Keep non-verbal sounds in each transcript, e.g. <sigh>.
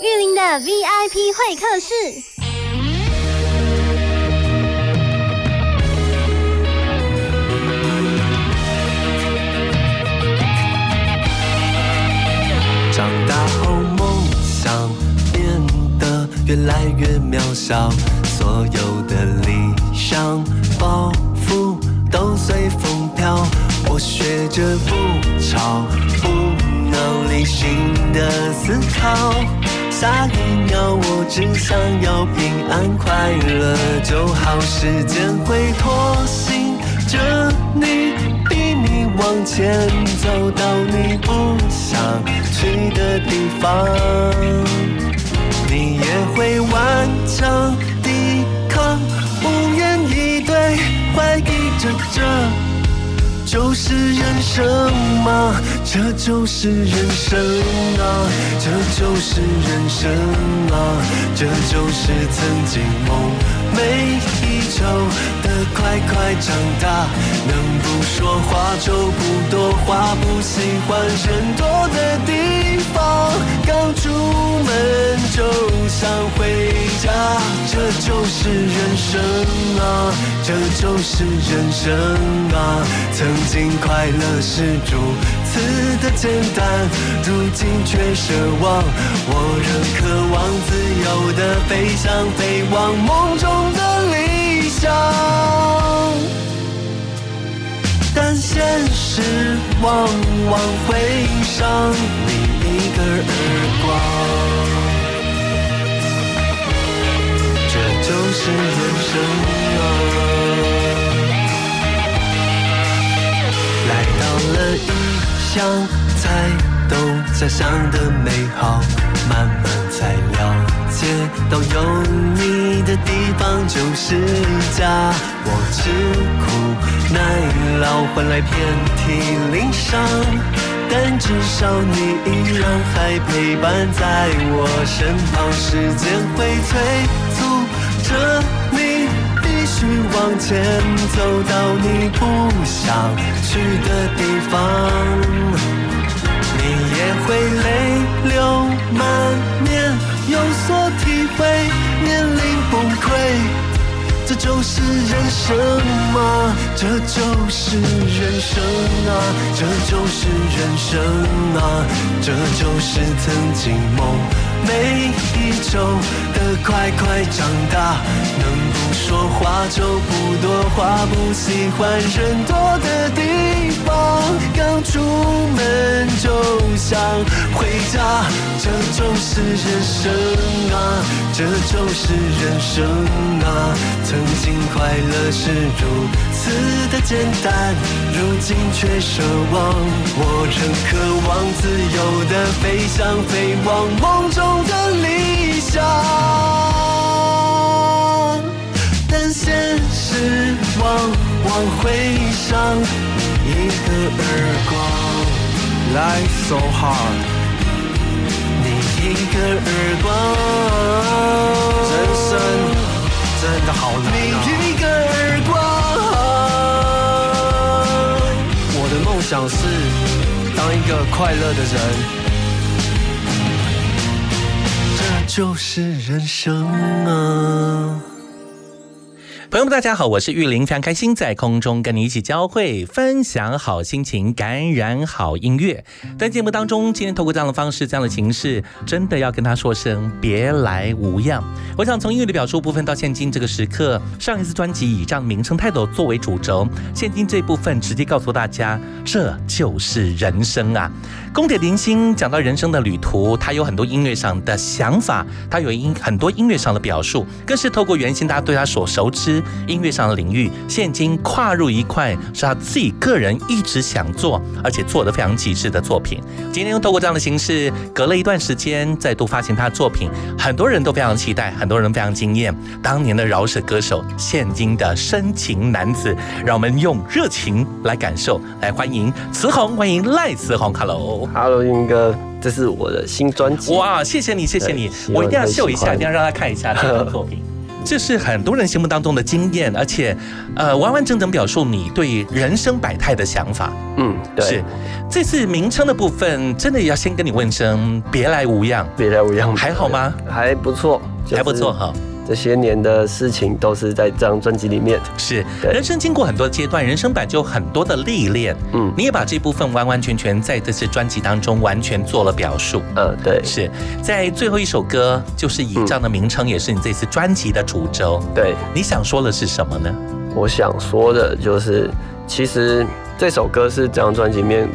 玉林的 VIP 会客室。长大后梦想变得越来越渺小，所有的理想抱负都随风飘。我学着不吵不。理性的思考，下一秒我只想要平安快乐就好。时间会拖行着你，逼你往前走到你不想去的地方，你也会顽强抵抗，无言以对，怀疑着这。就是人生吗？这就是人生啊！这就是人生啊！这就是曾经梦每一周的快快长大。能不说话就不多话，不喜欢人多的地方。刚出门就想回家，这就是人生啊！这就是人生啊！曾经快乐是主此的简单，如今却奢望。我仍渴望自由的飞翔，飞往梦中的理想。但现实往往会伤你一个耳光，这就是人生啊。来到了异乡，才懂家乡的美好，慢慢才了解到有你的地方就是家。我吃苦耐劳换来遍体鳞伤，但至少你依然还陪伴在我身旁。时间会催促着。你往前走到你不想去的地方，你也会泪流满面，有所体会，面临崩溃。这就是人生吗？这就是人生啊！这就是人生啊！这就是曾经梦每一周的快快长大。能不说话就不多话，不喜欢人多的地方。刚出门就想回家。这就是人生啊！这就是人生啊！曾经快乐是如此的简单，如今却奢望。我仍渴望自由的飞翔，飞往梦中的理想。但现实往往会伤你一个耳光。Life so hard，你一个耳光。人生。真的好难啊！想是当一个快乐的人，这就是人生啊！朋友们，大家好，我是玉林，非常开心在空中跟你一起交汇，分享好心情，感染好音乐。在节目当中，今天透过这样的方式，这样的形式，真的要跟他说声别来无恙。我想从音乐的表述部分到现今这个时刻，上一次专辑以这样名称态度作为主轴，现今这部分直接告诉大家，这就是人生啊！宫铁林星讲到人生的旅途，他有很多音乐上的想法，他有音很多音乐上的表述，更是透过原先大家对他所熟知。音乐上的领域，现今跨入一块是他自己个人一直想做，而且做得非常极致的作品。今天又透过这样的形式，隔了一段时间再度发行他的作品，很多人都非常期待，很多人非常惊艳。当年的饶舌歌手，现今的深情男子，让我们用热情来感受，来欢迎慈红，欢迎赖慈红，Hello。Hello，英哥，这是我的新专辑。哇，谢谢你，谢谢你我一定要秀一下，一定要让他看一下这张作品。<laughs> 这是很多人心目当中的经验，而且，呃，完完整整表述你对人生百态的想法。嗯，对，是，这次名称的部分，真的要先跟你问声别来无恙，别来无恙，还好吗？还不错，就是还不错哈。这些年的事情都是在这张专辑里面。是，人生经过很多阶段，人生版就有很多的历练。嗯你也把这部分完完全全在这次专辑当中完全做了表述。嗯，对是在最后一首歌，就是以这样的名称，也是你这次专辑的主轴。对，你想说的是什么呢？我想说的就是，其实这首歌是这张专辑里面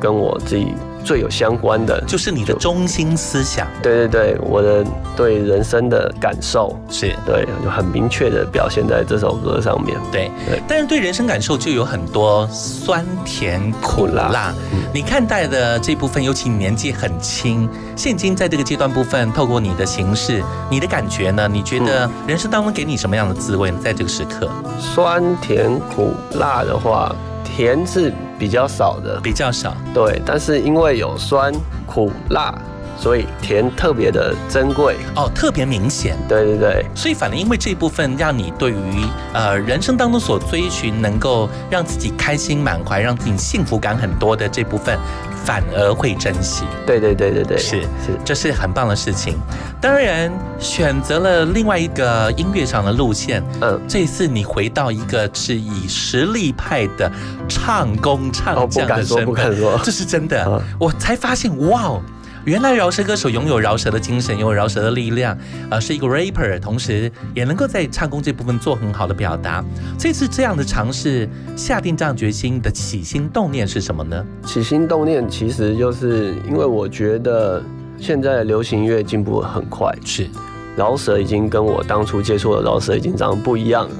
跟我自己最有相关的。就是你的中心思想对对对，我的对人生的感受，是对，就很明确的表现在这首歌上面。对对，但是对人生感受就有很多酸甜苦辣。苦辣嗯你看待的这部分，尤其你年纪很轻，现今在这个阶段部分，透过你的形式，你的感觉呢？你觉得人生当中给你什么样的滋味呢？在这个时刻酸甜苦辣的话，甜是比较少的，比较少，对，但是因为有酸苦辣，所以甜特别的珍贵。哦，特别明显。对对对，所以，反而因为这部分，让你对于呃人生当中所追寻，能够让自己开心满怀，让自己幸福感很多的这部分，反而会珍惜。对对对对对，是是，这是很棒的事情。当然，选择了另外一个音乐上的路线。嗯，这次你回到一个是以实力派的唱功唱将的，身份，不敢说，这是真的。嗯我才发现，哇哦！原来饶舌歌手拥有饶舌的精神，拥有饶舌的力量，呃，是一个 rapper，同时也能够在唱功这部分做很好的表达。这次这样的尝试，下定这样决心的起心动念是什么呢？起心动念其实就是因为我觉得现在的流行音乐进步很快，是饶舌已经跟我当初接触的饶舌已经长得不一样了，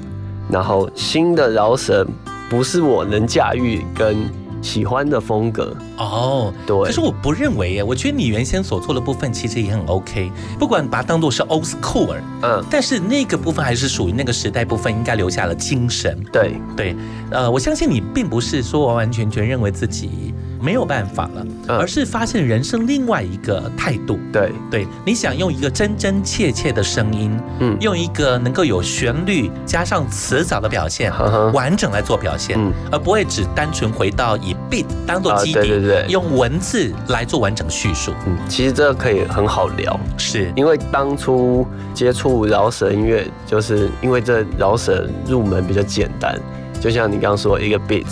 然后新的饶舌不是我能驾驭跟喜欢的风格，哦，对。可是我不认为耶，我觉得你原先所做的部分其实也很 OK，不管把它当做是 old school，嗯，但是那个部分还是属于那个时代部分，应该留下了精神。对，对，呃，我相信你并不是说完完全全认为自己没有办法了，嗯。而是发现人生另外一个态度。对，对，你想用一个真真切切的声音，嗯。用一个能够有旋律加上词藻的表现，完整来做表现，嗯。而不会只单纯回到以 beat 当做基底，啊对对对。用文字来做完整叙述。嗯，其实这个可以很好聊，是，因为当初接触饶舌音乐，就是因为这饶舌入门比较简单，就像你刚刚说一个 beat，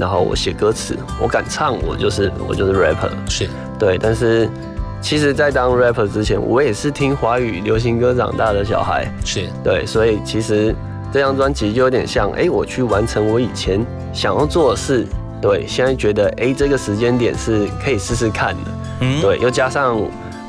然后我写歌词，我敢唱，我就是我就是 rapper，是，对。但是其实，在当 rapper 之前，我也是听华语流行歌长大的小孩，是，对，所以其实这张专辑就有点像，哎、我去完成我以前想要做的事。对，现在觉得，哎、这个时间点是可以试试看的。嗯，对，又加上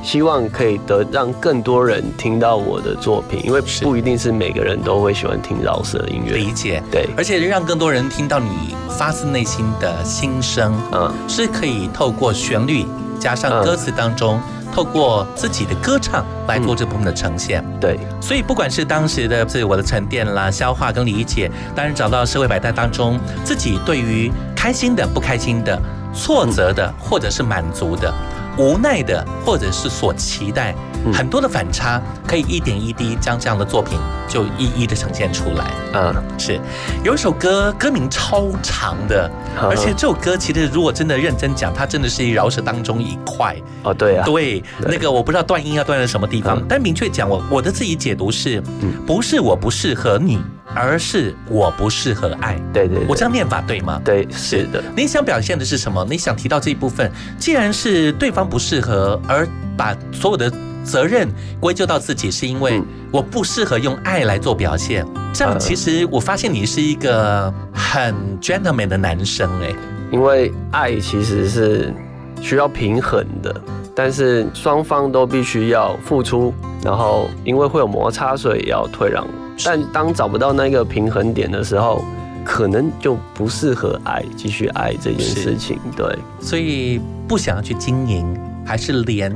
希望可以得让更多人听到我的作品，因为不一定是每个人都会喜欢听饶舌音乐。理解。对，而且让更多人听到你发自内心的心声，嗯，是可以透过旋律加上嗯歌词当中，透过自己的歌唱来做这部分的呈现。对，所以不管是当时的自我的沉淀啦、消化跟理解，当然找到社会百态当中自己对于开心的、不开心的、挫折的，或者是满足的。无奈的，或者是所期待，嗯很多的反差，可以一点一滴将这样的作品就一一的呈现出来。嗯，是有一首歌，歌名超长的，而且这首歌其实如果真的认真讲，它真的是饶舌当中一块。哦，对啊，对，那个我不知道断音要断在什么地方嗯，但明确讲，我我的自己解读是嗯，不是我不适合你，而是我不适合爱。对对对，我这样念法对吗？对是的，你想表现的是什么？你想提到这一部分，既然是对方不适合，而把所有的责任归咎到自己，是因为嗯。我不适合用爱来做表现。这样呃。其实我发现你是一个很 gentleman 的男生哎，因为爱其实是需要平衡的，但是双方都必须要付出，然后因为会有摩擦，所以要退让。但当找不到那个平衡点的时候，可能就不适合爱，继续爱这件事情。对，所以不想要去经营，还是连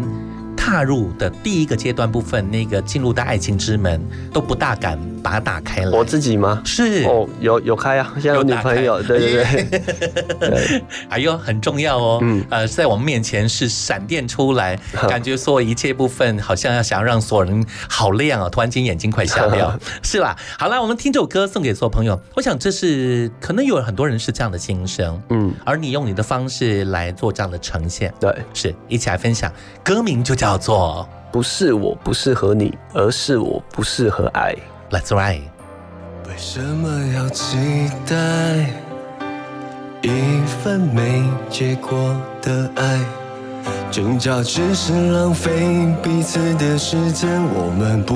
踏入的第一个阶段部分，那个进入到爱情之门都不大敢把它打开了。我自己吗？是哦，有有开啊，现在有女朋友，对对对，对，<laughs> 哎呦，很重要哦。嗯，呃，在我们面前是闪电出来，<laughs> 感觉所有一切部分好像要想让所有人好亮哦，突然间眼睛快瞎掉，<laughs> 是啦。好了，我们听这首歌送给所有朋友，我想这是可能有很多人是这样的心声，嗯，而你用你的方式来做这样的呈现，对，是一起来分享，歌名就叫做不是我不适合你，而是我不适合爱。Let's ride。为什么要期待一份没结果的爱？挣扎只是浪费彼此的时间，我们不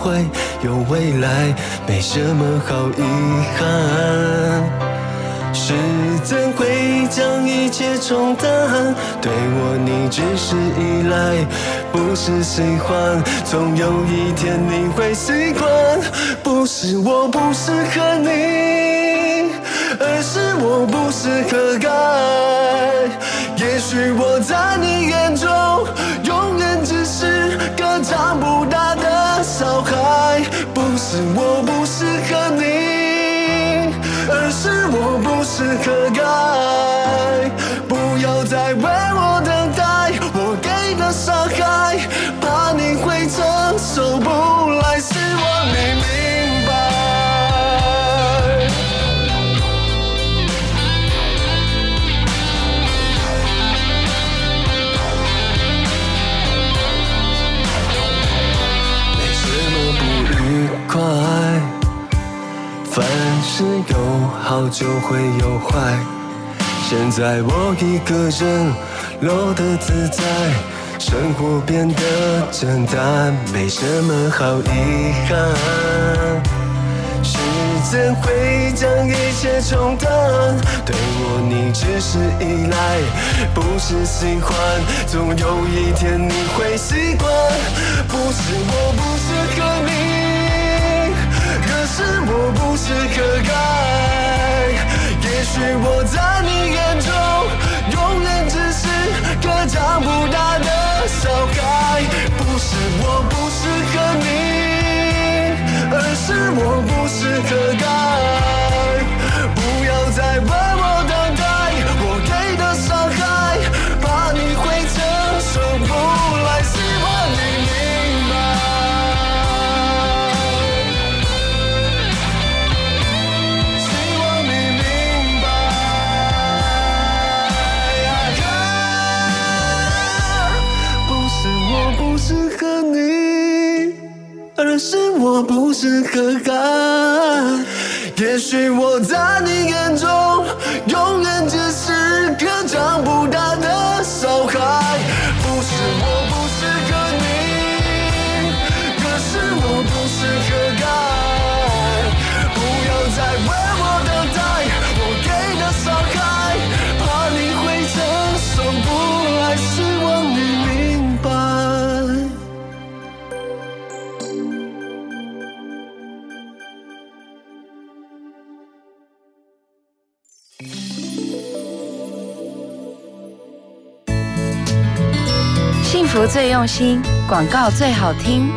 会有未来，没什么好遗憾。时间会将一切冲淡，对我你只是依赖，不是喜欢。总有一天你会习惯，不是我不适合你，而是我不适合爱。也许我在你眼中，永远只是个长不大的小孩，不是我不适合你，而是我不适合爱。不要再为，的伤害，怕你会承受不来，希望你明白。没什么不愉快，凡事有好就会有坏。现在我一个人落得自在，生活变得简单，没什么好遗憾。时间会将一切冲淡，对我你只是依赖，不是喜欢。总有一天你会习惯，不是我不适合你，可是我不适合爱。也许我在你眼中，永远只长不大的小孩，不是我不适合你，而是我不适合该。不要再问我用心，广告最好听。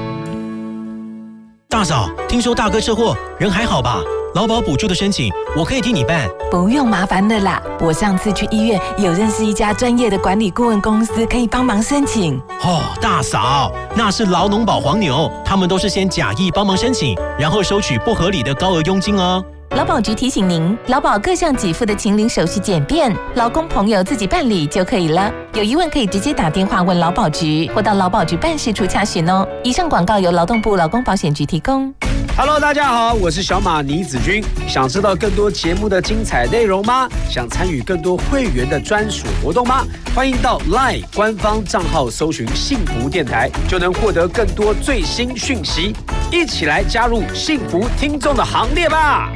大嫂，听说大哥车祸，人还好吧？劳保补助的申请，我可以替你办。不用麻烦的啦，我上次去医院有认识一家专业的管理顾问公司，可以帮忙申请。哦，大嫂，那是劳农保黄牛，他们都是先假意帮忙申请，然后收取不合理的高额佣金哦。劳保局提醒您，劳保各项给付的请领手续简便，劳工朋友自己办理就可以了。有疑问可以直接打电话问劳保局，或到劳保局办事处查询哦。以上广告由劳动部劳工保险局提供。Hello，大家好，我是小马倪子君。想知道更多节目的精彩内容吗？想参与更多会员的专属活动吗？欢迎到 LINE 官方账号搜寻“幸福电台”，就能获得更多最新讯息。一起来加入幸福听众的行列吧！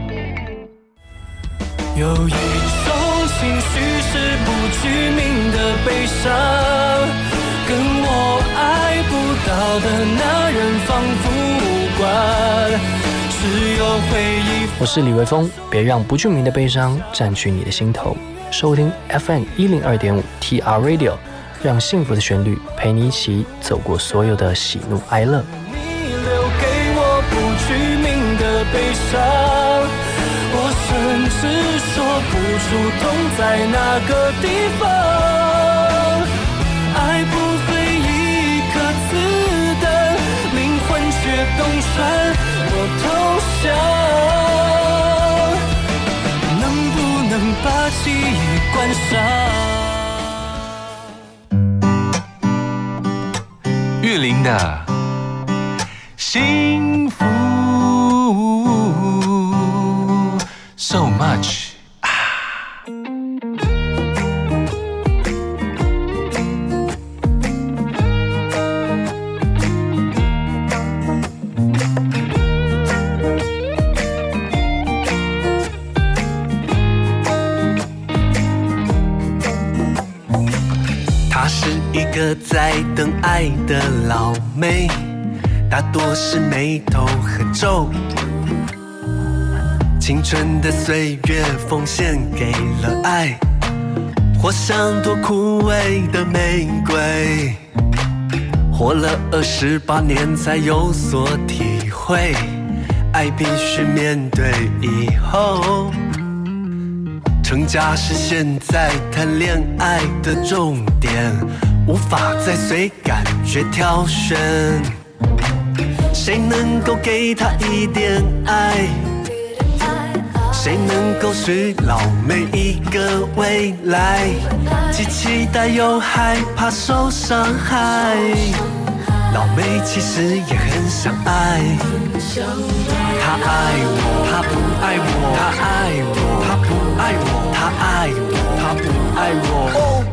有一种情绪是不具名的悲伤，跟我爱不到的那人仿佛无关。只有回忆。我是李维峰，别让不具名的悲伤占据你的心头。收听 FM 一零二点五 TR Radio，让幸福的旋律陪你一起走过所有的喜怒哀乐。不出痛在哪个地方。爱不费一颗子弹，灵魂却洞穿我投降。能不能把记忆关上？玉林的幸福，so much。个在等爱的老妹，大多是眉头很皱。青春的岁月奉献给了爱，活像朵枯萎的玫瑰。活了二十八年才有所体会，爱必须面对以后。成家是现在谈恋爱的重点，无法再随感觉挑选。谁能够给他一点爱？谁能够许老妹一个未来？既期待又害怕受伤害。老妹其实也很想爱，她爱我，她不爱我，她爱我，她不爱我，她爱我，她不爱我。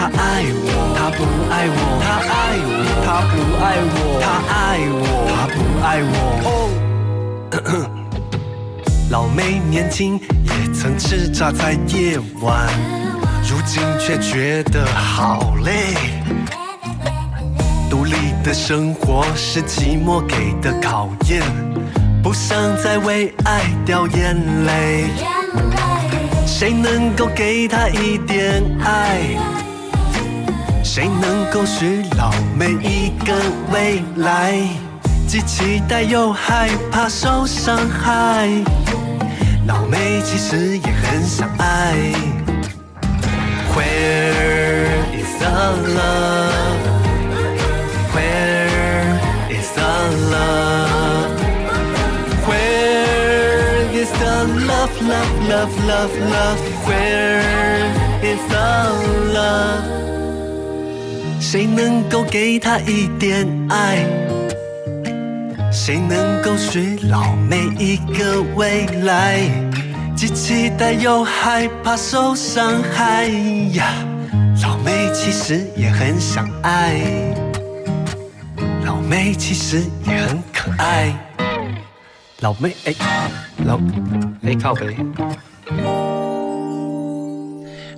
他，爱我，她不爱我，她爱我，她不爱我，她爱我，她不爱我。哦。老妹年轻也曾叱咤在夜晚，如今却觉得好累。独立的生活是寂寞给的考验，不想再为爱掉眼泪。谁能够给她一点爱？谁能够许老妹一个未来？既期待又害怕受伤害。老妹其实也很想爱。Where is the love? Where is the love? Where is the love, love, love, love, love? Where is the love? 谁能够给他一点爱？谁能够许老妹一个未来？既期待又害怕受伤害呀！老妹其实也很想爱，老妹其实也很可爱。老妹哎，老哎靠背。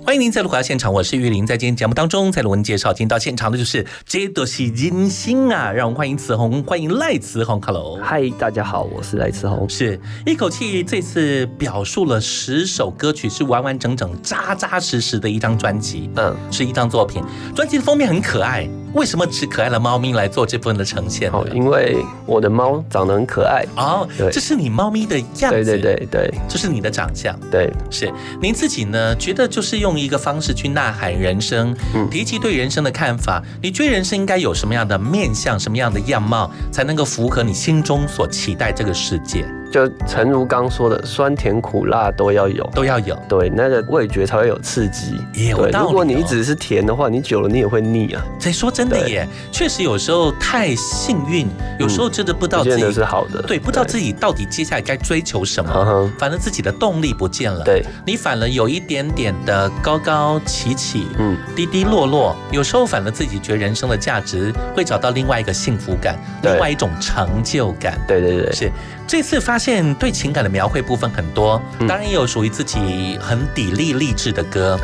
欢迎您再度回到现场，我是玉林。在今天节目当中，在罗文介绍，今天到现场的就是这都是金星啊！让我们欢迎慈红，欢迎赖慈红，Hello。嗨，大家好，我是赖慈红。是一口气这次表述了十首歌曲，是完完整整、扎扎实实的一张专辑。嗯，是一张作品。专辑的封面很可爱，为什么只可爱的猫咪来做这部分的呈现呢？哦，因为我的猫长得很可爱。哦，对这是你猫咪的样子，对对对对这是你的长相。对，是您自己呢？觉得就是用一个方式去呐喊人生，嗯提及对人生的看法。你觉得人生应该有什么样的面相、什么样的样貌，才能够符合你心中所期待这个世界？就诚如刚说的，酸甜苦辣都要有。都要有。对，那个味觉才会有刺激。对，也有道理哦如果你只是甜的话，你久了你也会腻啊。所以说真的耶，确实有时候太幸运，有时候真的不知道自己是好的。对，不知道自己到底接下来该追求什么，反正自己的动力不见了。对，你反而有一点点的高高起起，嗯，低低落落，有时候反而自己觉得人生的价值会找到另外一个幸福感，另外一种成就感。对对对，是这次发现对情感的描绘部分很多，嗯。当然也有属于自己很砥砺励志的歌，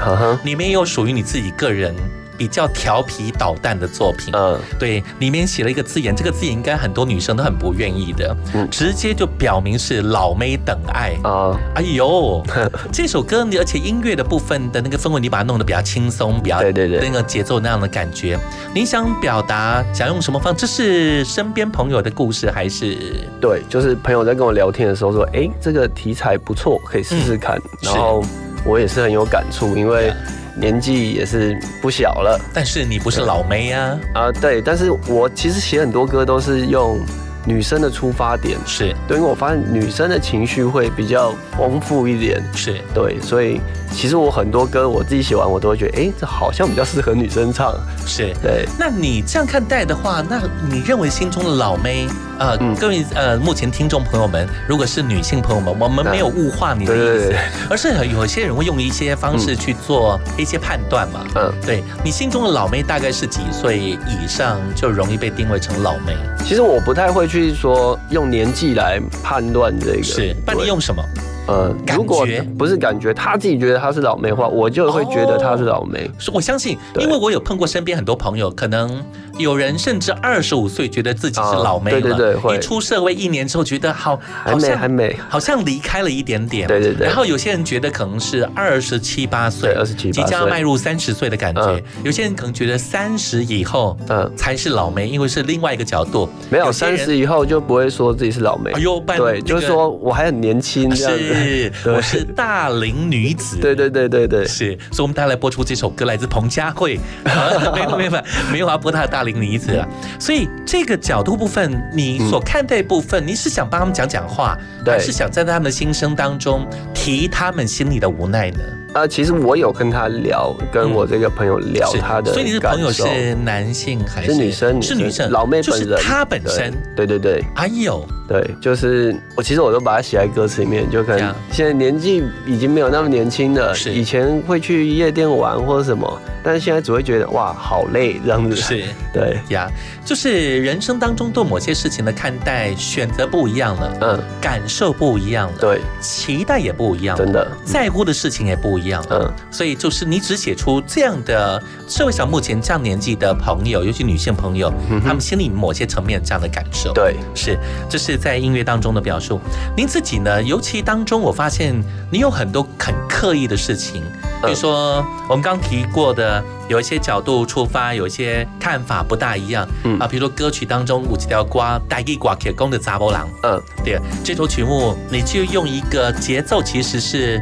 里面也有属于你自己个人比较调皮捣蛋的作品。嗯，对，里面写了一个字眼，这个字眼应该很多女生都很不愿意的，嗯直接就表明是老妹等爱。啊，哎呦，<laughs> 这首歌你而且音乐的部分的那个氛围，你把它弄得比较轻松，比较对对对那个节奏那样的感觉。你想表达想用什么方？这是身边朋友的故事还是？对，就是朋友在跟我聊天的时候说，哎、这个题材不错，可以试试看。然后我也是很有感触，因为年纪也是不小了但是你不是老妹呀、啊。对，但是我其实写很多歌都是用女生的出发点，是对，因为我发现女生的情绪会比较丰富一点。是，对，所以其实我很多歌我自己写完，我都会觉得，哎、这好像比较适合女生唱。是。对，那你这样看待的话，那你认为心中的老妹，呃，嗯各位呃，目前听众朋友们，如果是女性朋友们，我们没有物化你的意思对对对，而是有些人会用一些方式去做一些判断嘛。嗯，对你心中的老妹大概是几岁以上就容易被定位成老妹？其实我不太会去说用年纪来判断这个。是，那你用什么？呃，感如果觉不是感觉，他自己觉得他是老妹的话，我就会觉得他是老妹。是我相信，因为我有碰过身边很多朋友，可能有人甚至二十五岁觉得自己是老妹了，啊对对对一出社会一年之后觉得好，好像还美好像离开了一点点，对对对然后有些人觉得可能是二十七八岁，对27即将要迈入三十岁的感觉嗯。有些人可能觉得三十以后，嗯才是老妹，因为是另外一个角度。没有三十以后就不会说自己是老妹。哎呦对，那个就是说我还很年轻这样子。是，<laughs> 我是大龄女子。对对对对对，是，所以我们大家来播出这首歌，来自彭佳慧。<laughs> 啊没有没有没有没有要播她的大龄女子啊。所以这个角度部分，你所看待部分，你是想帮他们讲讲话，还是想站在他们的心声当中提他们心里的无奈呢？呃，其实我有跟他聊，跟我这个朋友聊是他的所以你的朋友是男性还是是女生，是女生，老妹就是本人，她本身。对对对哎呦，对，就是我其实我都把它写在歌词里面，就可能现在年纪已经没有那么年轻了，是以前会去夜店玩或者什么，但是现在只会觉得哇好累这样子，是对，呀，就是人生当中对某些事情的看待选择不一样了，嗯，感受不一样了，对，期待也不一样了，真的，在乎的事情也不一样了。嗯，所以就是你只写出这样的社会上目前这样年纪的朋友，尤其女性朋友，嗯他们心里某些层面这样的感受。，对，是这是在音乐当中的表述。您自己呢？尤其当中，我发现你有很多很刻意的事情，比如说我们刚提过的，有一些角度出发，有一些看法不大一样。嗯啊，比如说歌曲当中有几条歌《带一瓜铁公的杂波郎》，嗯，对，这首曲目你就用一个节奏其实是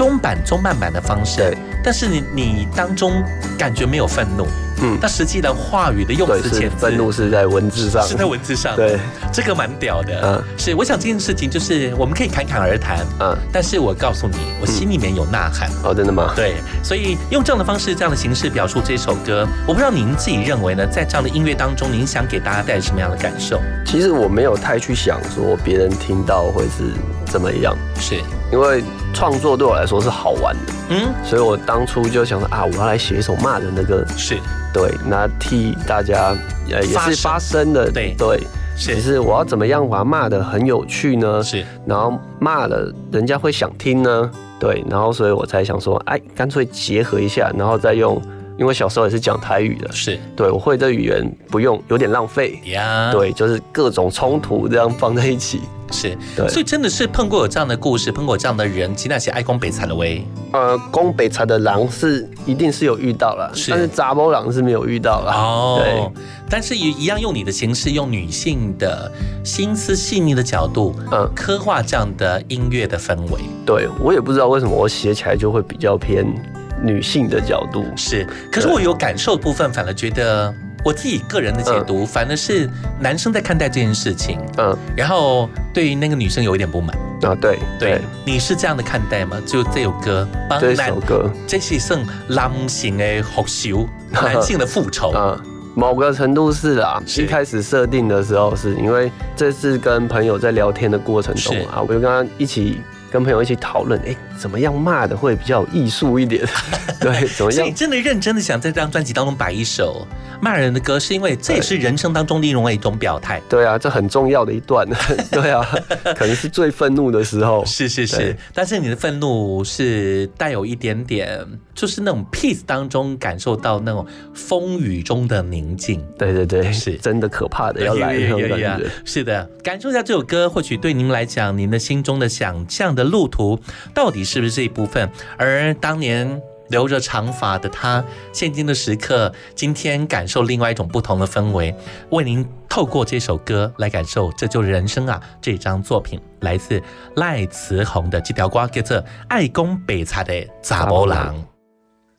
中版、中慢版的方式对，但是你你当中感觉没有愤怒，嗯，但实际的话语的用词遣词愤怒是在文字上，是在文字上，对，这个蛮屌的。嗯是，我想这件事情就是我们可以侃侃而谈，嗯，但是我告诉你，我心里面有呐喊。哦，真的吗？对，所以用这样的方式、这样的形式表述这首歌，我不知道您自己认为呢，在这样的音乐当中，您想给大家带来什么样的感受？其实我没有太去想说别人听到会是怎么样，是，因为创作对我来说是好玩的，嗯，所以我当初就想说啊，我要来写一首骂人的歌，是。对，那替大家呃也是发声。的，对。对。是。只是我要怎么样把它骂的很有趣呢？是，然后骂了人家会想听呢？对，然后所以我才想说，哎，干脆结合一下，然后再用，因为小时候也是讲台语的，是。对我会这语言不用有点浪费，呀，对，就是各种冲突这样放在一起。是，对。所以真的是碰过有这样的故事，碰过有这样的人，其实那些爱攻北惨的喂，呃，攻北茶的狼是一定是有遇到了，是。但是杂波狼是没有遇到了。哦。对，但是也一样用你的形式，用女性的心思细腻的角度，嗯。刻画这样的音乐的氛围。对我也不知道为什么我写起来就会比较偏女性的角度。是，可是我有感受的部分，反而觉得我自己个人的解读，反而是男生在看待这件事情，嗯然后对于那个女生有一点不满。啊，对对，你是这样的看待吗？就这首歌，帮这首歌，这是算男性的复仇，<laughs> 男性的复仇。嗯，某个程度是啊。一开始设定的时候，是因为这次跟朋友在聊天的过程中啊，我就跟他一起跟朋友一起讨论，哎，怎么样骂的会比较有艺术一点？<laughs> 对，怎么样所以你？真的认真的想在这张专辑当中摆一首骂人的歌，是因为这也是人生当中另外一种表态。对啊，这很重要的一段。<laughs> 对啊，<laughs> 可能是最愤怒的时候。是是是，但是你的愤怒是带有一点点，就是那种 peace 当中感受到那种风雨中的宁静。对对对，是真的可怕的要来那种感觉。是的，感受一下这首歌，或许对您来讲，您的心中的想象的路途到底是不是这一部分？而当年留着长发的他，现今的时刻，今天感受另外一种不同的氛围，为您透过这首歌来感受，这就是人生啊！这张作品来自赖慈红的这条歌，叫做《爱公北茶的查某人》。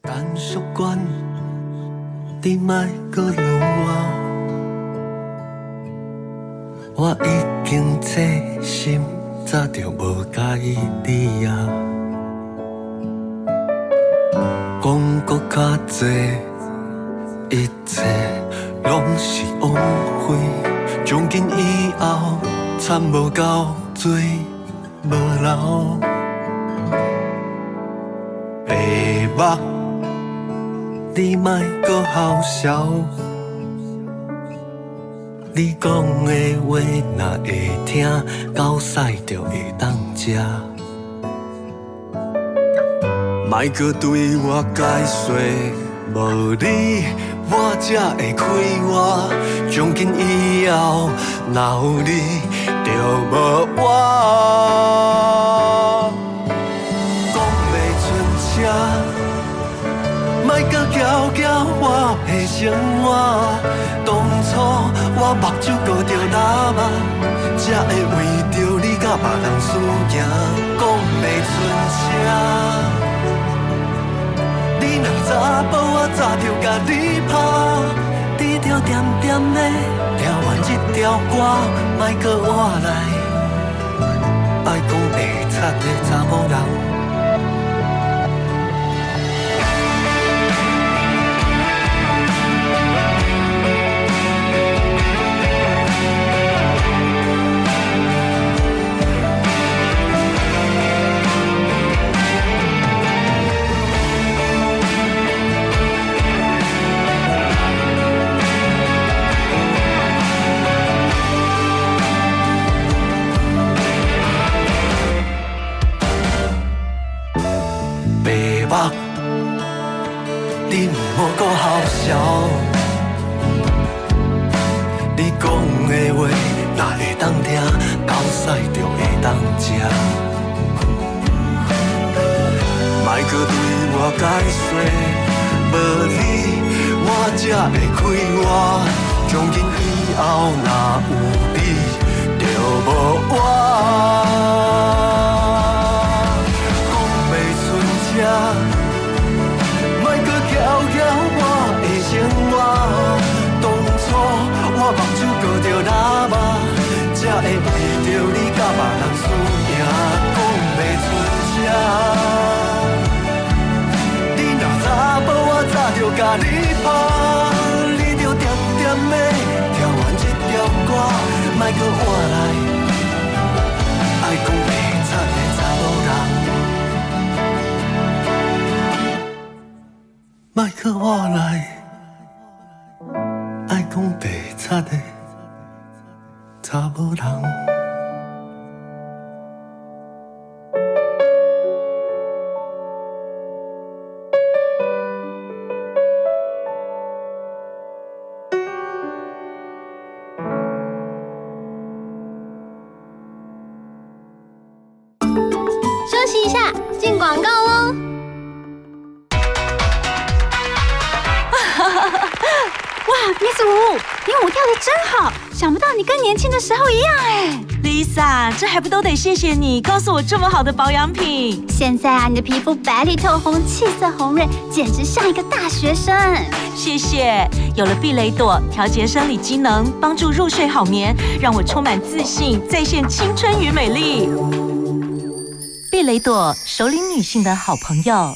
单属关，你莫搁 lưu 我。我已经这心，早就无介意你啊。讲搁较济，一切拢是枉费。从今以后，惨无够，水无流。白目。你莫搁好笑，你讲的话若会听，狗屎就会当食。莫搁对我解释，无你我才会快活。从今以后，若有你就无我。讲袂出声。莫搁搅搅我的生活。当初我目睭高着喇嘛，才会为着你甲别人输赢，讲袂出声。你若查甫，我早就甲你拍。你着点点的听完这条歌，莫搁我来，爱讲白贼的查某人。你毋好笑。你讲的话，若会当听，狗屎就会当食。莫搁对我解说，无你我才会快活。从今以后，若有你，就无我。甲你拍，你着点点的听完这条歌，莫搁换来，爱讲白贼的查某人。莫搁我来，爱讲白贼的查某人。想不到你跟年轻的时候一样哎。Lisa，这还不都得谢谢你告诉我这么好的保养品？现在啊，你的皮肤白里透红，气色红润，简直像一个大学生。谢谢，有了碧雷朵调节生理机能，帮助入睡好眠，让我充满自信，再现青春与美丽。碧雷朵，首领女性的好朋友。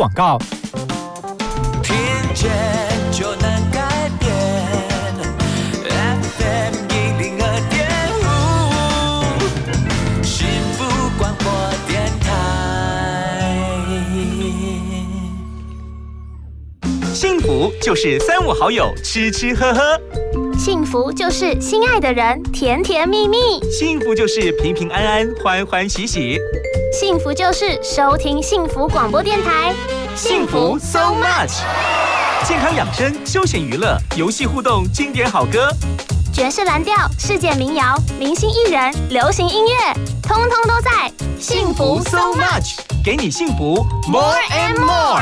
广告。听见就能改变，FM 一零二点五，幸福广播电台。幸福就是三五好友吃吃喝喝，幸福就是心爱的人甜甜蜜蜜，幸福就是平平安安欢欢喜喜，幸福就是收听幸福广播电台，幸福 so much。健康养生、休闲娱乐、游戏互动、经典好歌，爵士蓝调、世界民谣、明星艺人、流行音乐，通通都在幸福 so much，给你幸福 more and more。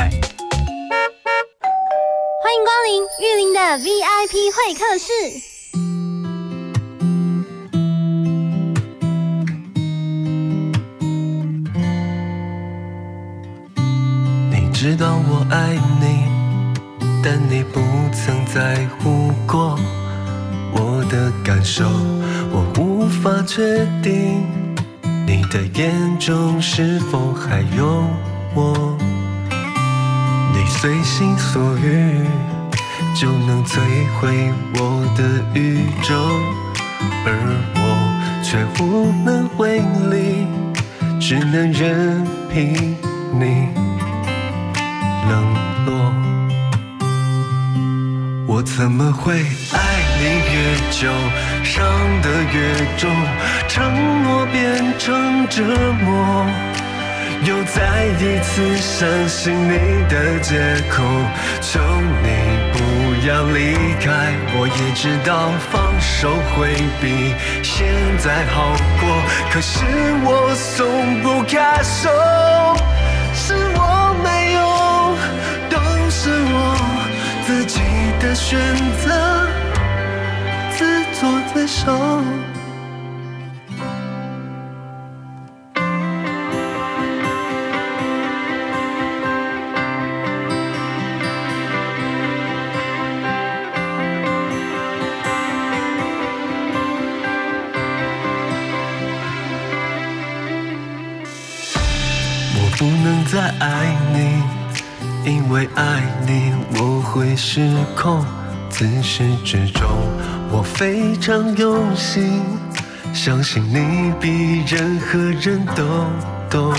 欢迎光临玉林的 VIP 会客室。知道我爱你，但你不曾在乎过我的感受，我无法确定你的眼中是否还有我。你随心所欲就能摧毁我的宇宙，而我却无能为力，只能任凭你冷落。我怎么会爱你越久，伤得越重，承诺变成折磨。又再一次相信你的借口，求你不要离开。我也知道放手会比，现在好过，可是我松不开手，是我的选择，自作自受。我不能再爱你，因为爱你会失控。自始至终，我非常用心，相信你比任何人都懂。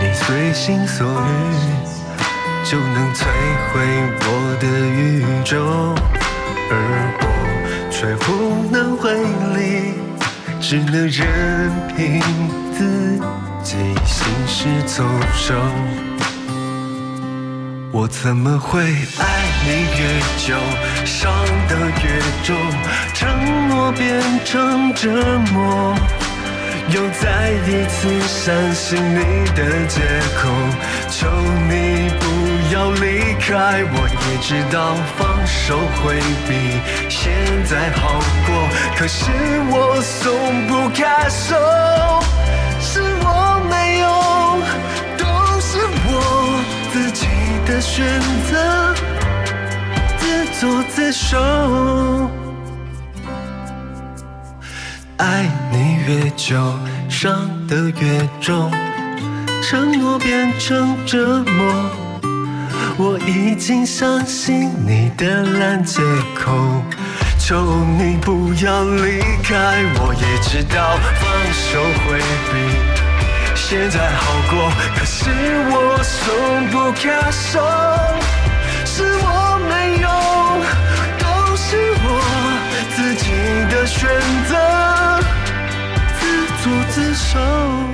你随心所欲就能摧毁我的宇宙，而我却无能为力，只能任凭自己行尸走肉。我怎么会爱你越久，伤得越重，承诺变成折磨，又再一次相信你的借口，求你不要离开。我也知道放手会比，现在好过，可是我松不开手，是我没有，选择，自作自受。爱你越久，伤得越重，承诺变成折磨。我已经相信你的烂借口，求你不要离开。我也知道放手会比，现在好过，可是我松不开手，是我没用，都是我自己的选择，自作自受。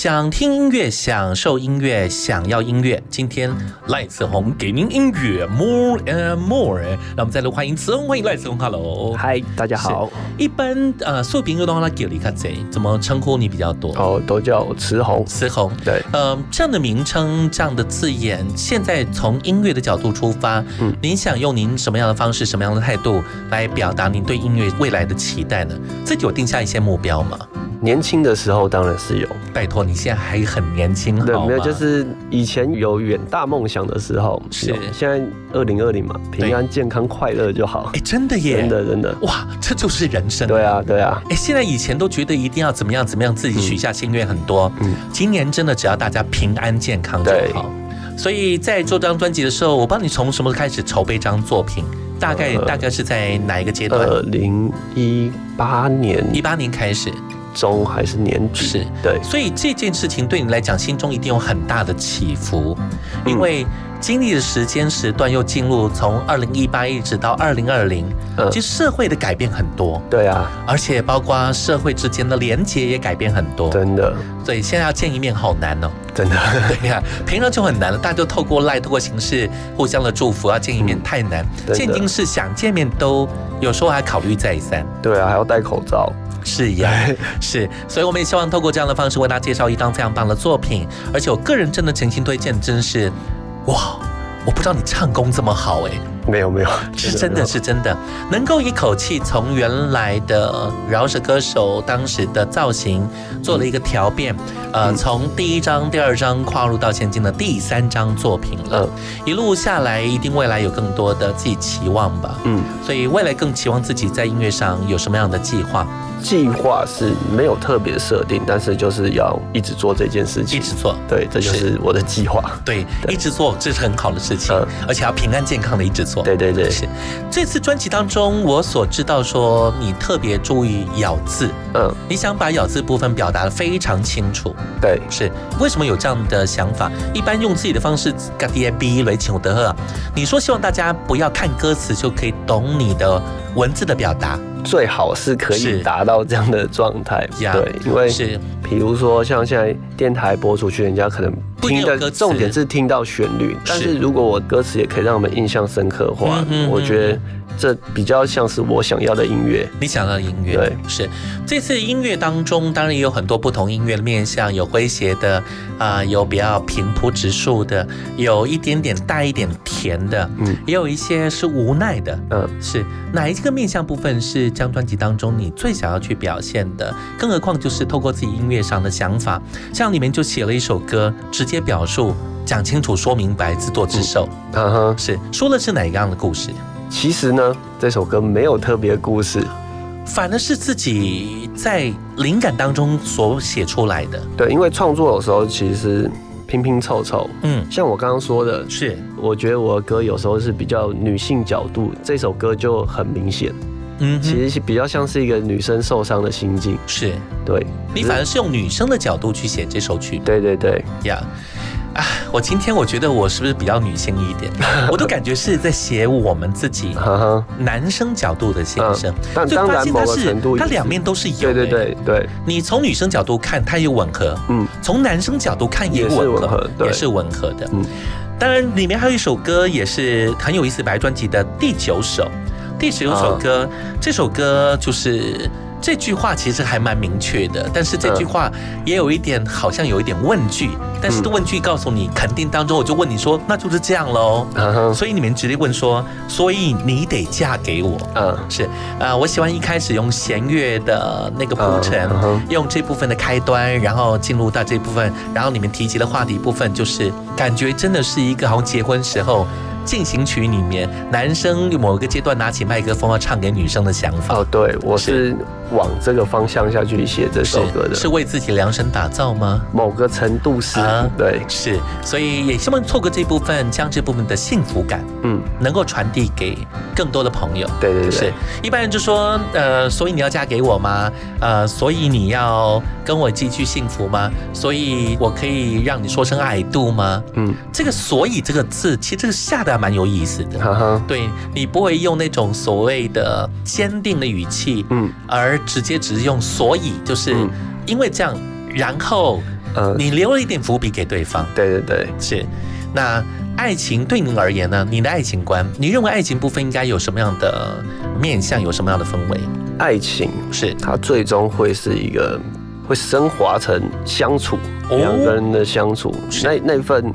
想听音乐，享受音乐，想要音乐。今天赖子红给您音乐 more and more。让我们再度欢迎子红，欢迎赖子红，Hello，嗨，大家好。一般呃，所有朋友都让他给你看谁，怎么称呼你比较多？哦，都叫慈红，慈红。对，呃，这样的名称，这样的字眼，现在从音乐的角度出发，嗯，您想用您什么样的方式，什么样的态度来表达您对音乐未来的期待呢？自己有定下一些目标吗？年轻的时候当然是有，拜托你现在还很年轻，对，没有，就是以前有远大梦想的时候，是现在二零二零嘛，平安健康快乐就好。哎，真的耶，真的真的，哇，这就是人生。对啊，对啊。哎，现在以前都觉得一定要怎么样怎么样，自己许下心愿很多。嗯，今年真的只要大家平安健康就好。所以在做这张专辑的时候，我帮你从什么开始筹备这张作品？大概大概是在哪一个阶段？二零一八年，一八年开始。中还是年底？是对，所以这件事情对你来讲，心中一定有很大的起伏，因为经历的时间时段又进入从二零一八一直到二零二零，其实社会的改变很多。对啊，而且包括社会之间的连接也改变很多。真的，对，现在要见一面好难哦。真的，<laughs> 对呀，平常就很难了，大家都透过赖，透过形式互相的祝福，要见一面太难。现今是想见面都有时候还考虑再三。对啊，还要戴口罩。是一样，是，所以我们也希望透过这样的方式为大家介绍一张非常棒的作品，而且我个人真的诚心推荐，真是，哇，我不知道你唱功这么好哎。没有没有，是 <laughs> 真的是真的，能够一口气从原来的饶舌歌手当时的造型做了一个调变，呃，从第一张、第二张跨入到现今的第三张作品了，一路下来，一定未来有更多的自己期望吧，嗯，所以未来更期望自己在音乐上有什么样的计划？计划是没有特别设定，但是就是要一直做这件事情，一直做，对，这就是我的计划，对，一直做，这是很好的事情，而且要平安健康的一直做。对对对，是。这次专辑当中，我所知道说你特别注意咬字，嗯，你想把咬字部分表达的非常清楚，对，是。为什么有这样的想法？一般用自己的方式，嘎爹逼雷请德赫，你说希望大家不要看歌词就可以懂你的文字的表达。最好是可以达到这样的状态，对，因为是，比如说像现在电台播出去，人家可能听的重点是听到旋律，但是如果我歌词也可以让我们印象深刻的话，我觉得。这比较像是我想要的音乐，你想要的音乐，对，是。这次音乐当中，当然也有很多不同音乐的面向，有诙谐的，啊，有比较平铺直述的，有一点点带一点甜的，嗯，也有一些是无奈的，嗯，是。哪一个面向部分是这张专辑当中你最想要去表现的？更何况就是透过自己音乐上的想法，像里面就写了一首歌，直接表述、讲清楚、说明白，自作自受，嗯哼，是说的是哪一样的故事？其实呢，这首歌没有特别故事，反而是自己在灵感当中所写出来的。对，因为创作的时候其实拼拼凑凑。嗯，像我刚刚说的，是我觉得我的歌有时候是比较女性角度，这首歌就很明显。嗯，其实是比较像是一个女生受伤的心境。是，对你反而是用女生的角度去写这首曲。对对对，呀。啊，我今天我觉得我是不是比较女性一点？<laughs> 我都感觉是在写我们自己男生角度的心声。但当然，某个程度，它两面都是有。对对对对，你从女生角度看，它也吻合；嗯，从男生角度看也吻合，也是吻合的。嗯，当然里面还有一首歌也是很有意思，白专辑的第九首，第十六首歌，这首歌就是。这句话其实还蛮明确的，但是这句话也有一点好像有一点问句，但是的问句告诉你肯定当中，我就问你说，那就是这样喽。所以你们直接问说，所以你得嫁给我。嗯，是啊，我喜欢一开始用弦乐的那个铺陈，用这部分的开端，然后进入到这部分，然后你们提及的话题部分，就是感觉真的是一个好像结婚时候。进行曲里面，男生某一个阶段拿起麦克风要唱给女生的想法。哦，对，我是往这个方向下去写这首歌的，是为自己量身打造吗？某个程度是，对，是，所以也希望透过这部分，将这部分的幸福感，嗯，能够传递给更多的朋友。对对对，是一般人就说，呃，所以你要嫁给我吗？呃，所以你要跟我继续幸福吗？所以我可以让你说声爱度吗？嗯，这个“所以”这个字，其实这个下的。蛮有意思的，对你不会用那种所谓的坚定的语气，嗯，而直接只是用所以，就是因为这样，然后呃，你留了一点伏笔给对方。对对对，是。那爱情对您而言呢？你的爱情观，你认为爱情部分应该有什么样的面向，有什么样的氛围？爱情是。它最终会是一个会升华成相处，哦。两个人的相处，那那份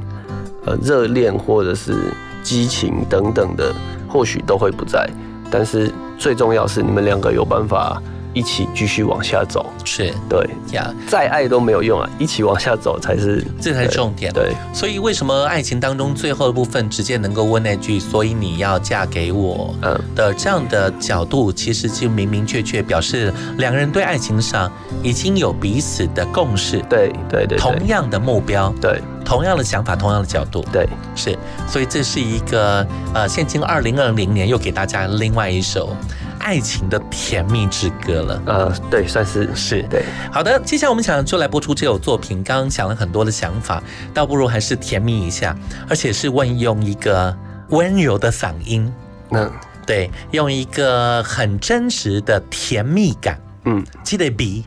呃热恋或者是激情等等的，或许都会不在，但是最重要是你们两个有办法一起继续往下走，是。对。呀，再爱都没有用啊，一起往下走才是，这才是重点。对，所以为什么爱情当中最后的部分直接能够问那句“所以你要嫁给我”嗯。的这样的角度，其实就明明确确表示两个人对爱情上已经有彼此的共识，对对对，同样的目标，对，同样的想法，同样的角度，对，是。所以这是一个呃，现今二零二零年又给大家另外一首。爱情的甜蜜之歌了，呃，对，算是。是。对。好的，接下来我们想就来播出这首作品。刚刚想了很多的想法，倒不如还是甜蜜一下，而且是问用一个温柔的嗓音，嗯，对，用一个很真实的甜蜜感，嗯，记得比，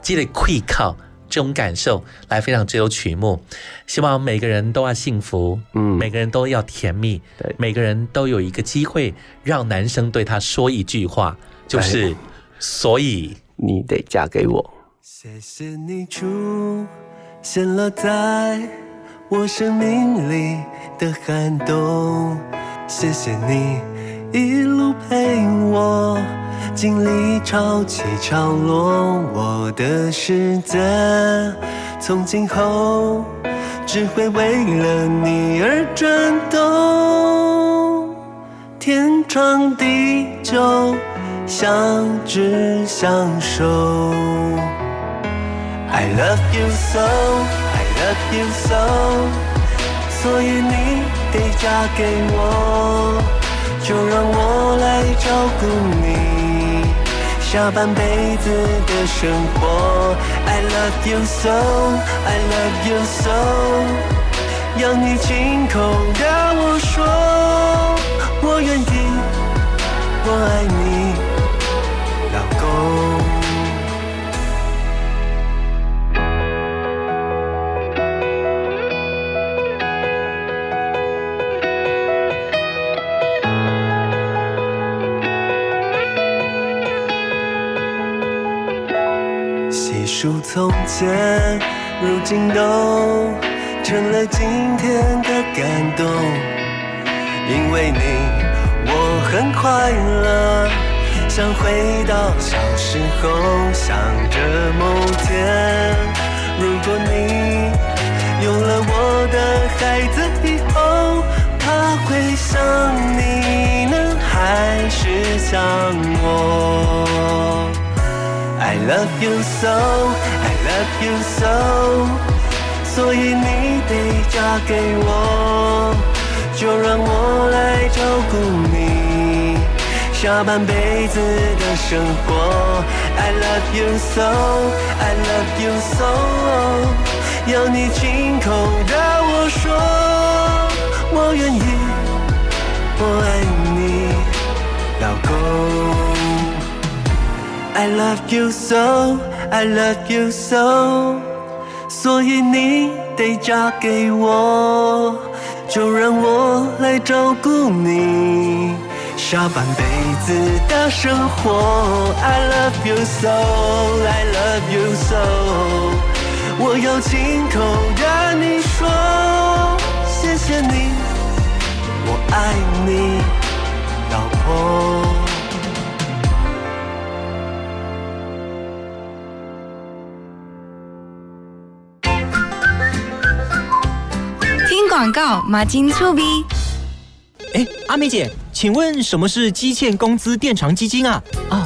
记得跪靠。这种感受来分享这首曲目，希望每个人都要幸福，嗯，每个人都要甜蜜，对，每个人都有一个机会让男生对他说一句话，就是，所以你得嫁给我。谢谢你出现了在我生命里的寒冬，谢谢你一路陪我。经历潮起潮落，我的世界从今后只会为了你而转动，天长地久，相知相守。I love you so, I love you so，所以你得嫁给我，就让我来照顾你。下半辈子的生活，I love you so，I love you so，要你亲口跟我说，我愿意，我爱你，老公。从前，如今都成了今天的感动。因为你，我很快乐，想回到小时候，想着某天，如果你有了我的孩子以后，他会像你呢，还是像我 I love you so, I love you so，所以你得嫁给我，就让我来照顾你下半辈子的生活。I love you so, I love you so，要你亲口对我说，我愿意，我爱你，老公。I love you so, I love you so，所以你得嫁给我，就让我来照顾你下半辈子的生活。I love you so, I love you so，我要亲口对你说，谢谢你，我爱你，老婆。广告，马金粗逼。哎，阿美姐，请问什么是基欠工资垫偿基金啊？哦，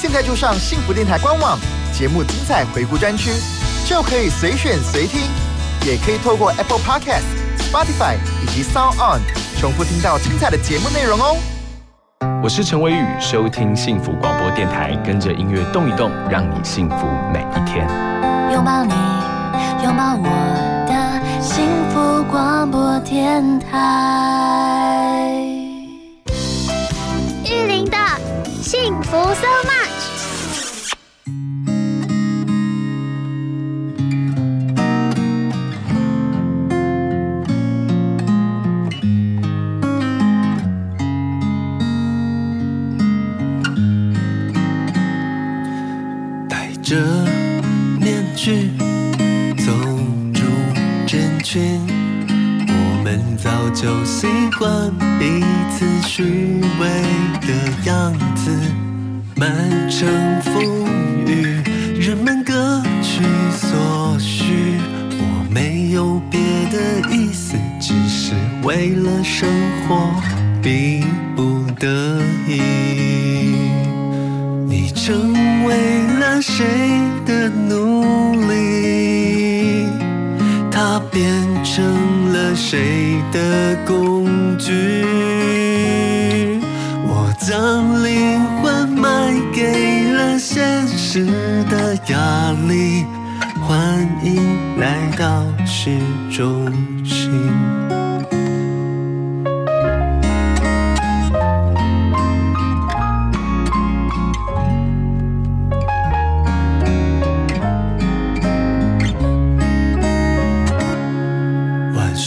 现在就上幸福电台官网节目精彩回顾专区，就可以随选随听，也可以透过 Apple Podcast、Spotify 以及 Sound On 重复听到精彩的节目内容哦。我是陈伟宇，收听幸福广播电台，跟着音乐动一动，让你幸福每一天。拥抱你，拥抱我的幸福广播电台。玉林的幸福 so much。就习惯彼此虚伪。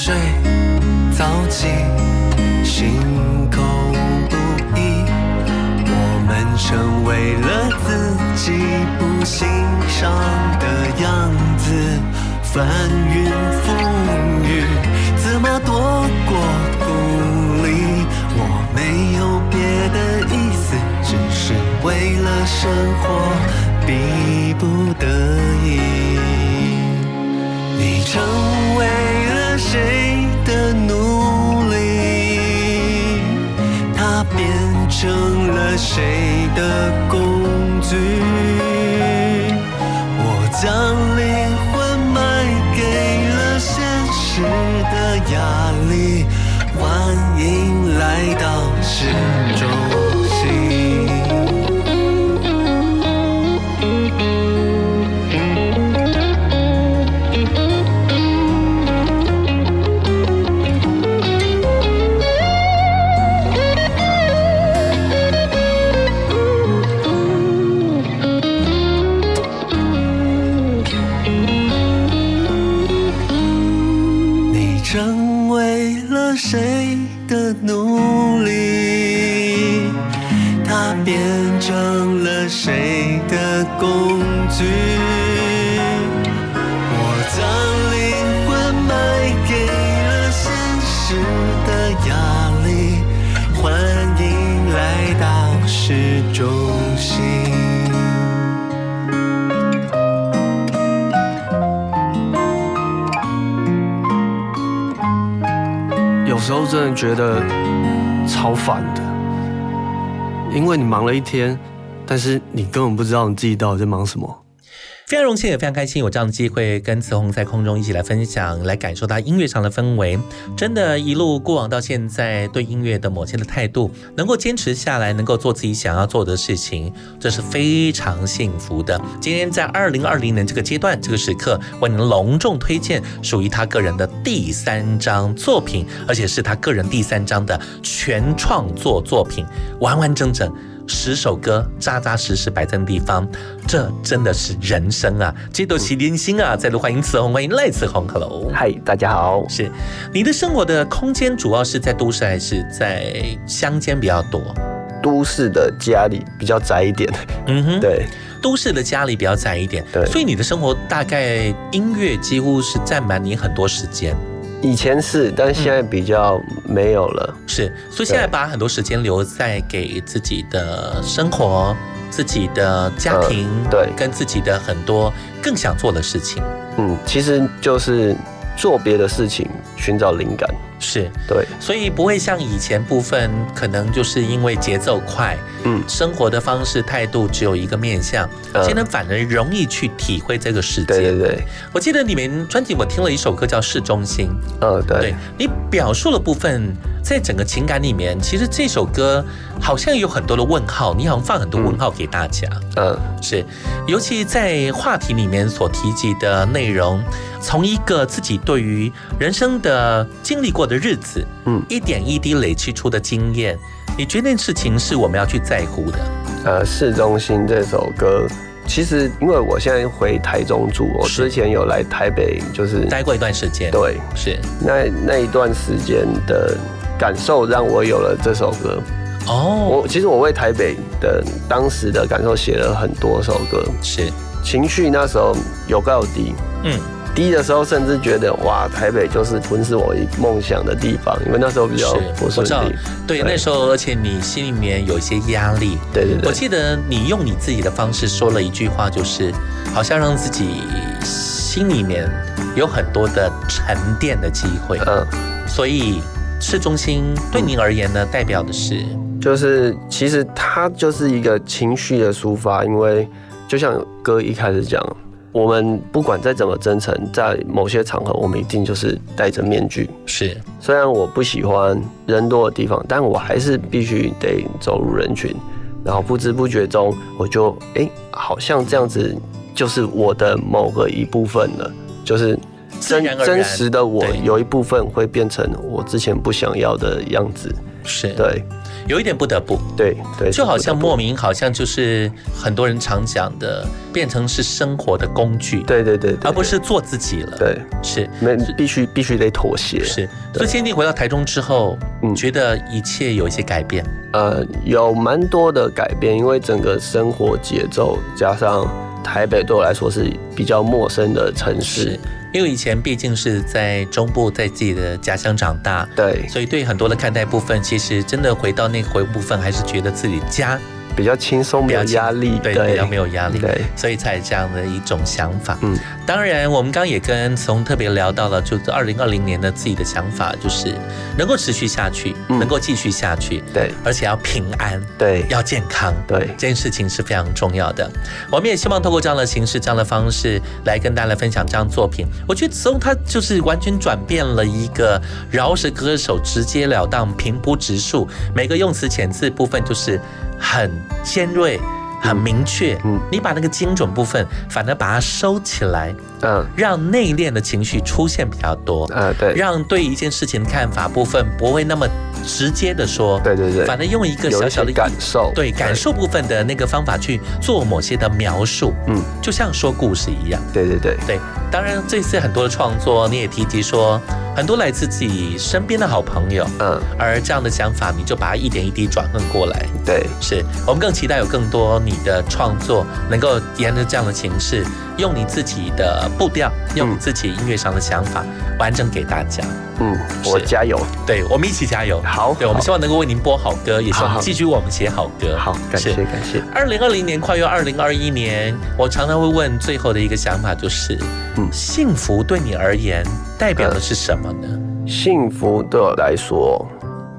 睡早起，心口不一。我们成为了自己不欣赏的样子，翻云覆雨，怎么躲过孤立？我没有别的意思，只是为了生活逼不得已。你成谁的努力？他变成了谁的工具？我将灵魂卖给了现实的压力。欢迎来到世觉得超烦的，因为你忙了一天，但是你根本不知道你自己到底在忙什么。非常荣幸，也非常开心有这样的机会跟慈红在空中一起来分享，来感受他音乐上的氛围。真的，一路过往到现在，对音乐的某些的态度，能够坚持下来，能够做自己想要做的事情，这是非常幸福的。今天在二零二零年这个阶段、这个时刻，为您隆重推荐属于他个人的第三张作品，而且是他个人第三张的全创作作品，完完整整。十首歌扎扎实实摆在地方，这真的是人生啊！这都是连心啊！再度欢迎慈红，欢迎赖慈红，Hello，嗨，大家好。是你的生活的空间主要是在都市还是在乡间比较多？都市的家里比较窄一点，嗯哼，对，都市的家里比较窄一点，对，所以你的生活大概音乐几乎是占满你很多时间。以前是，但现在比较没有了。是，所以现在把很多时间留在给自己的生活、自己的家庭，对，跟自己的很多更想做的事情。嗯，其实就是做别的事情，寻找灵感。是。对，所以不会像以前部分，可能就是因为节奏快，嗯，生活的方式态度只有一个面向，嗯。现在反而容易去体会这个世界。对对对，我记得你们专辑我听了一首歌叫《市中心》，嗯，对。对，你表述的部分，在整个情感里面，其实这首歌好像有很多的问号，你好像放很多问号给大家。嗯，是，尤其在话题里面所提及的内容，从一个自己对于人生的经历过的日子，嗯，一点一滴累积出的经验，你觉得那事情是我们要去在乎的？呃，市中心这首歌，其实因为我现在回台中住，我之前有来台北，就是待过一段时间。对，是。那那一段时间的感受，让我有了这首歌。哦，我其实我为台北的当时的感受写了很多首歌，是。情绪那时候有高有低，嗯，低的时候甚至觉得哇，台北就是吞噬我梦想的地方，因为那时候比较不顺我知道利。，对，那时候而且你心里面有一些压力。对对对我记得你用你自己的方式说了一句话，就是好像让自己心里面有很多的沉淀的机会。嗯，所以市中心对您而言呢，代表的是就是其实它就是一个情绪的抒发，因为就像歌一开始讲，我们不管再怎么真诚，在某些场合，我们一定就是戴着面具。是，虽然我不喜欢人多的地方，但我还是必须得走入人群，然后不知不觉中，我就哎、好像这样子就是我的某个一部分了，就是真真实的我有一部分会变成我之前不想要的样子。是，对，有一点不得不。对对，就好像莫名，好像就是很多人常讲的，变成是生活的工具，对对对，对而不是做自己了。对，是，那必须必须得妥协。是，所以坚定回到台中之后，嗯觉得一切有一些改变。呃，有蛮多的改变，因为整个生活节奏加上台北对我来说是比较陌生的城市。因为以前毕竟是在中部，在自己的家乡长大，对，所以对很多的看待部分，其实真的回到那个回部分，还是觉得自己家比较轻松，没有压力，对，比较没有压力，对，所以才有这样的一种想法。嗯，当然，我们刚刚也跟从特别聊到了，就是二零二零年的自己的想法，就是能够持续下去，能够继续下去，对，而且要平安，对，要健康，对，这件事情是非常重要的。我们也希望透过这样的形式、这样的方式来跟大家来分享这样作品。我觉得从他就是完全转变了一个饶舌歌手，直截了当、平铺直述，每个用词遣字部分就是很尖锐。很明确，嗯，你把那个精准部分反而把它收起来，嗯，让内敛的情绪出现比较多，嗯，对，让对一件事情的看法部分不会那么直接的说，对对对，反正用一个小小的感受，对感受部分的那个方法去做某些的描述，嗯，就像说故事一样，对对对。对。当然，这次很多的创作，你也提及说，很多来自自己身边的好朋友，嗯，而这样的想法，你就把它一点一滴转换过来，对，是我们更期待有更多你的创作能够沿着这样的形式，用你自己的步调，用你自己音乐上的想法，完整给大家。嗯，我加油，对我们一起加油。好，对我们希望能够为您播好歌，也希望继续为我们写好歌。好，感谢感谢。二零二零年跨越二零二一年，我常常会问最后的一个想法就是，嗯，幸福对你而言代表的是什么呢？幸福对我来说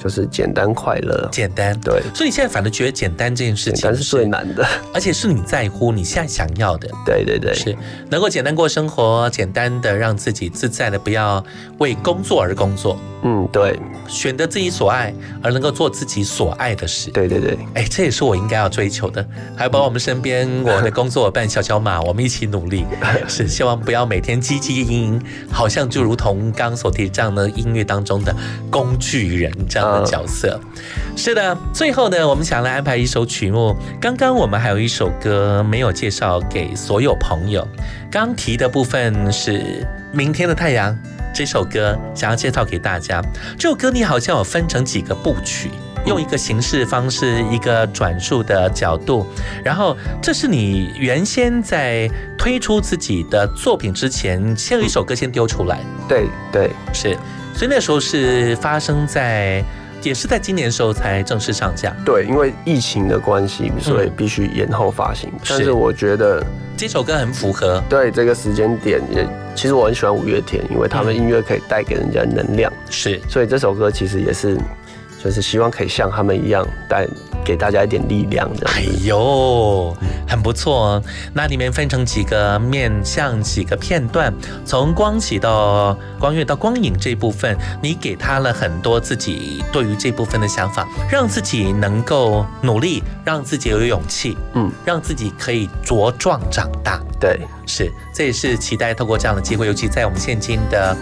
就是简单快乐，简单。对，所以你现在反而觉得简单这件事情，简单是最难的，而且是你在乎，你现在想要的。对对对，是能够简单过生活，简单的让自己自在的，不要为工作而工作。嗯，对，选择自己所爱，而能够做自己所爱的事。对对对，哎，这也是我应该要追求的。还有包括我们身边我的工作伙伴小小马，我们一起努力，<laughs> 是希望不要每天汲汲营营，好像就如同刚刚所提这样的音乐当中的工具人这样的角色。是的，最后呢，我们想来安排一首曲目。刚刚我们还有一首歌没有介绍给所有朋友，刚提的部分是《明天的太阳》。这首歌想要介绍给大家。这首歌你好像有分成几个部曲，用一个形式方式，一个转述的角度，然后这是你原先在推出自己的作品之前，先有一首歌先丢出来。对对，是，所以那时候是发生在也是在今年的时候才正式上架。对，因为疫情的关系，所以必须延后发行。但是我觉得这首歌很符合。对这个时间点，也其实我很喜欢五月天，因为他们音乐可以带给人家能量。是，所以这首歌其实也是，就是希望可以像他们一样带。给大家一点力量，的。哎呦，很不错。那里面分成几个面向，几个片段，从光启到光月到光影这部分，你给他了很多自己对于这部分的想法，让自己能够努力，让自己有勇气，嗯，让自己可以茁壮长大。对，是，这也是期待透过这样的机会，尤其在我们现今的。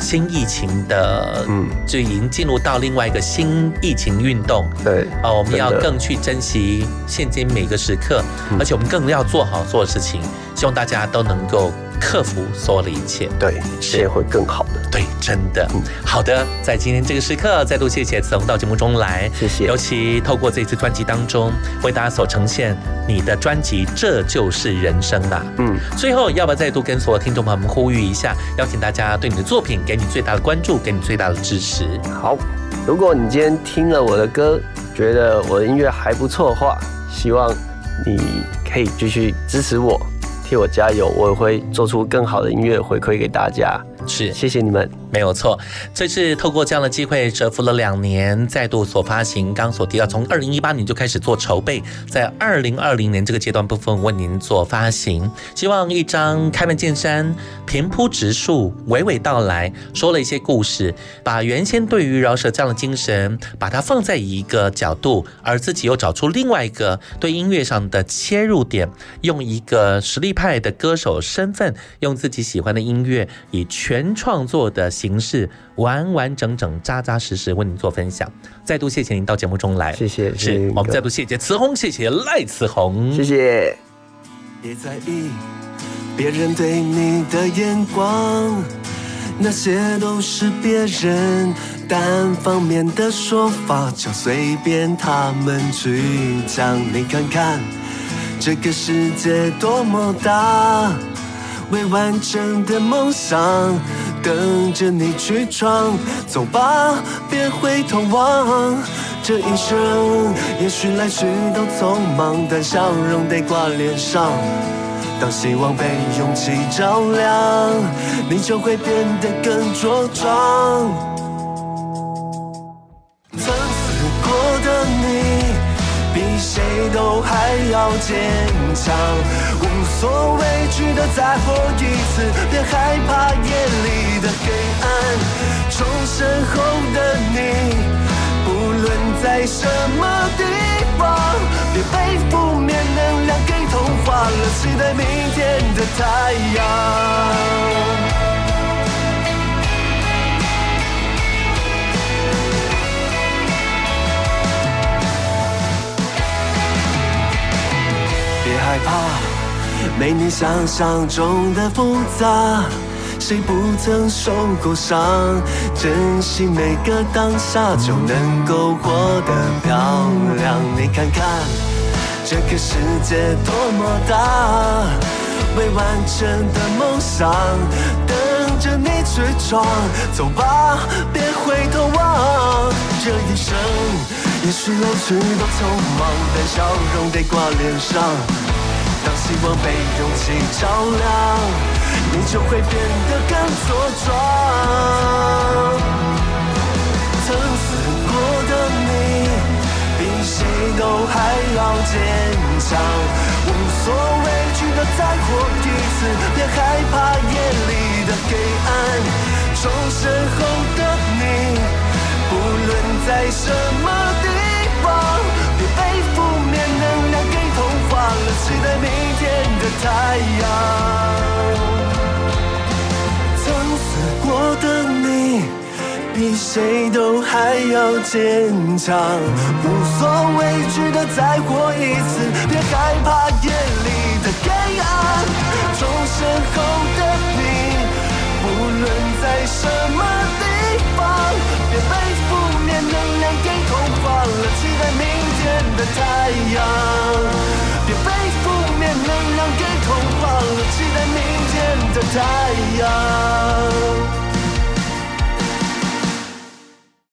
新疫情的，嗯，就已经进入到另外一个新疫情运动。对，哦，我们要更去珍惜现今每个时刻，而且我们更要做好做的事情，希望大家都能够。克服所有的一切，对，世界会更好的。对，真的。好的，在今天这个时刻，再度谢谢子龙到节目中来，谢谢。尤其透过这次专辑当中，为大家所呈现你的专辑，这就是人生呐。嗯。最后，要不要再度跟所有听众朋友们呼吁一下，邀请大家对你的作品给你最大的关注，给你最大的支持。好，如果你今天听了我的歌，觉得我的音乐还不错的话，希望你可以继续支持我。替我加油，我也会做出更好的音乐回馈给大家。是，谢谢你们。没有错，这次透过这样的机会，蛰伏了两年，再度所发行。刚所提到，从二零一八年就开始做筹备，在二零二零年这个阶段部分为您做发行。希望一张开门见山、平铺直述、娓娓道来，说了一些故事，把原先对于饶舌这样的精神，把它放在一个角度，而自己又找出另外一个对音乐上的切入点，用一个实力派的歌手身份，用自己喜欢的音乐，以全创作的。形式完完整整、扎扎实实为您做分享，再度谢谢您到节目中来，谢谢，是我们再度谢谢慈红，谢谢赖慈红，谢谢。别在意别人对你的眼光，那些都是别人单方面的说法，就随便他们去讲。你看看这个世界多么大，未完成的梦想。等着你去闯，走吧，别回头望。这一生也许来去都匆忙，但笑容得挂脸上。当希望被勇气照亮，你就会变得更茁壮。谁都还要坚强。无所畏惧的再活一次，别害怕夜里的黑暗。重生后的你，不论在什么地方，别被负面能量给同化了，期待明天的太阳。想象中的复杂，谁不曾受过伤？珍惜每个当下，就能够活得漂亮。你看看这个世界多么大，未完成的梦想等着你去闯。走吧，别回头望。这一生也许来去都匆忙，但笑容得挂脸上。当希望被勇气照亮，你就会变得更茁壮。曾死过的你，比谁都还要坚强。无所畏惧的再活一次，别害怕夜里的黑暗。重生后的你，不论在什么地期待明天的太阳。曾死过的你，比谁都还要坚强。无所畏惧的再活一次，别害怕夜里的黑暗。重生后的你，不论在什么地方，别被负面能量给同化了，期待明天的太阳。别被让给空放亮，期待明天的太阳。